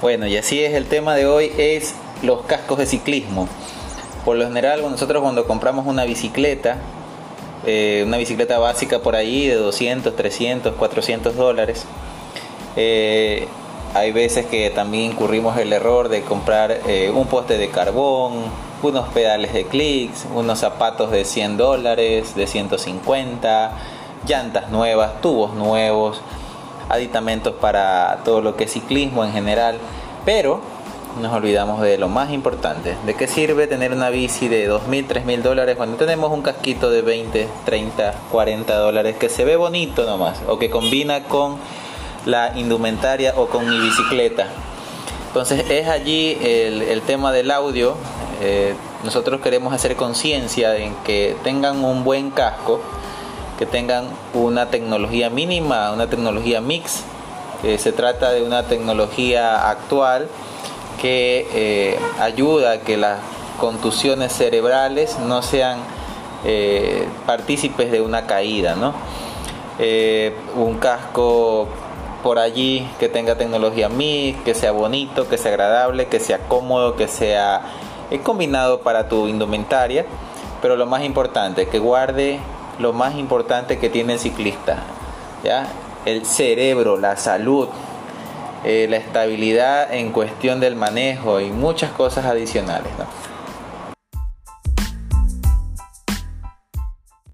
Bueno, y así es el tema de hoy, es los cascos de ciclismo. Por lo general, nosotros cuando compramos una bicicleta, eh, una bicicleta básica por ahí de 200, 300, 400 dólares, eh, hay veces que también incurrimos el error de comprar eh, un poste de carbón, unos pedales de clics, unos zapatos de 100 dólares, de 150, llantas nuevas, tubos nuevos, aditamentos para todo lo que es ciclismo en general, pero nos olvidamos de lo más importante. ¿De qué sirve tener una bici de 2.000, 3.000 dólares cuando tenemos un casquito de 20, 30, 40 dólares que se ve bonito nomás o que combina con la indumentaria o con mi bicicleta? Entonces es allí el, tema del audio. Eh, nosotros queremos hacer conciencia en que tengan un buen casco, que tengan una tecnología mínima, una tecnología mix. se trata de una tecnología actual que eh, ayuda a que las contusiones cerebrales no sean eh, partícipes de una caída, ¿no? Eh, un casco por allí que tenga tecnología MIG, que sea bonito, que sea agradable, que sea cómodo, que sea combinado para tu indumentaria, pero lo más importante, que guarde lo más importante que tiene el ciclista, ¿ya? el cerebro, la salud, eh, la estabilidad en cuestión del manejo y muchas cosas adicionales.